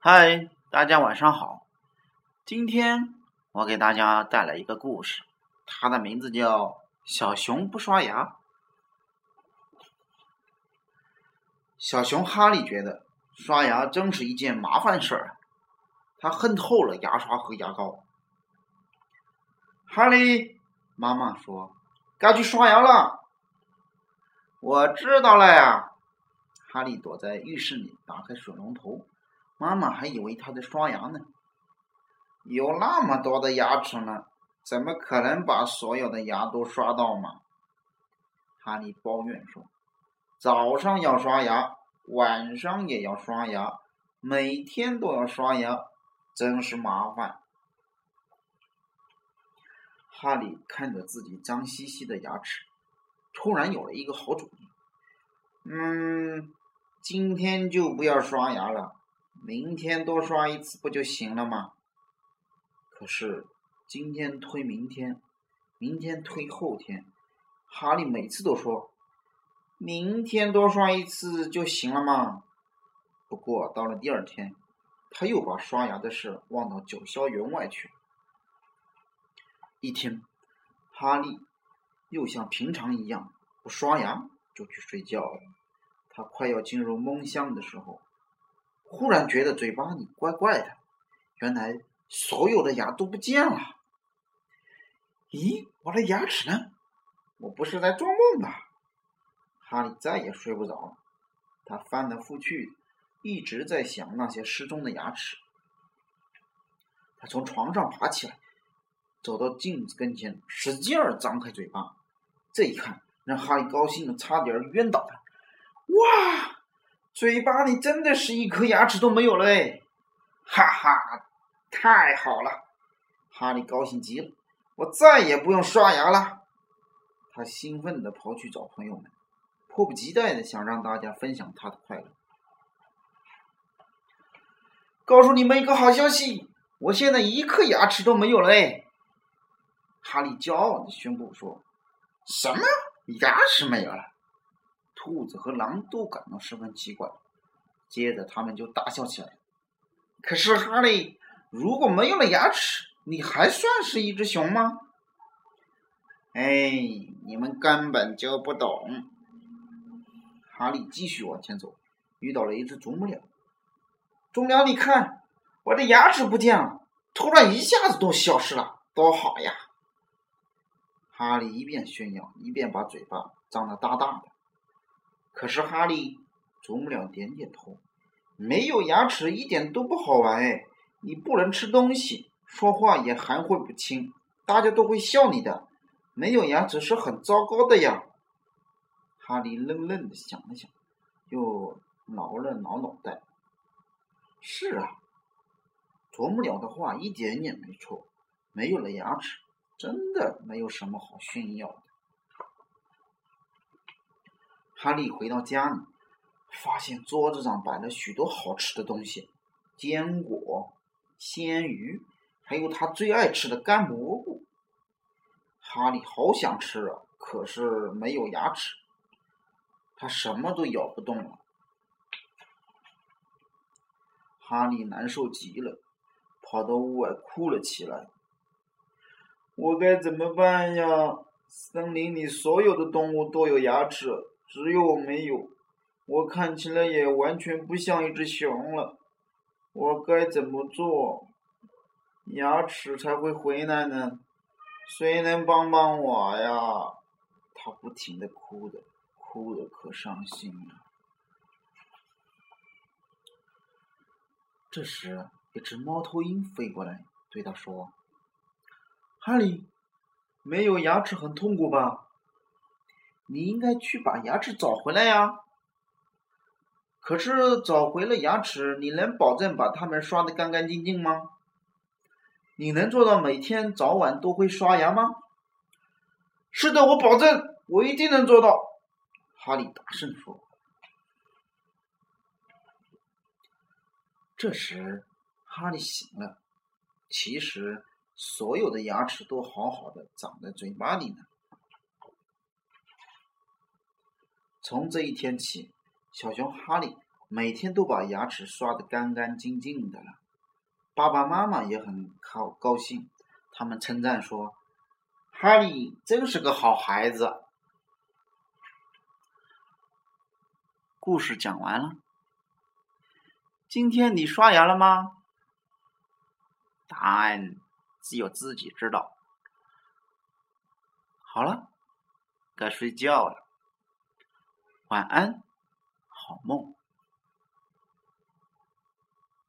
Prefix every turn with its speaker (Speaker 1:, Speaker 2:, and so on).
Speaker 1: 嗨，大家晚上好。今天我给大家带来一个故事，它的名字叫《小熊不刷牙》。小熊哈利觉得刷牙真是一件麻烦事儿，他恨透了牙刷和牙膏。哈利，妈妈说：“该去刷牙了。”我知道了呀。哈利躲在浴室里，打开水龙头。妈妈还以为他在刷牙呢。有那么多的牙齿呢，怎么可能把所有的牙都刷到嘛？哈利抱怨说：“早上要刷牙，晚上也要刷牙，每天都要刷牙，真是麻烦。”哈利看着自己脏兮兮的牙齿，突然有了一个好主意。嗯，今天就不要刷牙了。明天多刷一次不就行了吗？可是今天推明天，明天推后天，哈利每次都说明天多刷一次就行了嘛。不过到了第二天，他又把刷牙的事忘到九霄云外去。一天，哈利又像平常一样不刷牙就去睡觉了。他快要进入梦乡的时候。忽然觉得嘴巴里怪怪的，原来所有的牙都不见了。咦，我的牙齿呢？我不是在做梦吧？哈利再也睡不着了，他翻来覆去，一直在想那些失踪的牙齿。他从床上爬起来，走到镜子跟前，使劲儿张开嘴巴。这一看，让哈利高兴的差点晕倒。哇！嘴巴里真的是一颗牙齿都没有了哎！哈哈，太好了！哈利高兴极了，我再也不用刷牙了。他兴奋地跑去找朋友们，迫不及待地想让大家分享他的快乐。告诉你们一个好消息，我现在一颗牙齿都没有了哎！哈利骄傲地宣布说：“什么？牙齿没有了？”兔子和狼都感到十分奇怪，接着他们就大笑起来。可是哈利，如果没有了牙齿，你还算是一只熊吗？哎，你们根本就不懂。哈利继续往前走，遇到了一只啄木鸟。啄木鸟，你看，我的牙齿不见了，突然一下子都消失了，多好呀！哈利一边炫耀，一边把嘴巴张得大大的。可是哈利，啄木鸟点点头，没有牙齿一点都不好玩哎！你不能吃东西，说话也含混不清，大家都会笑你的。没有牙齿是很糟糕的呀。哈利愣愣的想了想，又挠了挠脑袋。是啊，啄木鸟的话一点也没错，没有了牙齿，真的没有什么好炫耀的。哈利回到家里，发现桌子上摆了许多好吃的东西：坚果、鲜鱼，还有他最爱吃的干蘑菇。哈利好想吃啊，可是没有牙齿，他什么都咬不动了。哈利难受极了，跑到屋外哭了起来。我该怎么办呀？森林里所有的动物都有牙齿。只有我没有，我看起来也完全不像一只熊了。我该怎么做，牙齿才会回来呢？谁能帮帮我呀？他不停的哭的，哭的可伤心了。这时，一只猫头鹰飞过来，对他说：“哈利，没有牙齿很痛苦吧？”你应该去把牙齿找回来呀。可是找回了牙齿，你能保证把它们刷得干干净净吗？你能做到每天早晚都会刷牙吗？是的，我保证，我一定能做到。哈利大声说。这时，哈利醒了。其实，所有的牙齿都好好的长在嘴巴里呢。从这一天起，小熊哈利每天都把牙齿刷得干干净净的了。爸爸妈妈也很高高兴，他们称赞说：“哈利真是个好孩子。”故事讲完了。今天你刷牙了吗？答案只有自己知道。好了，该睡觉了。晚安，好梦。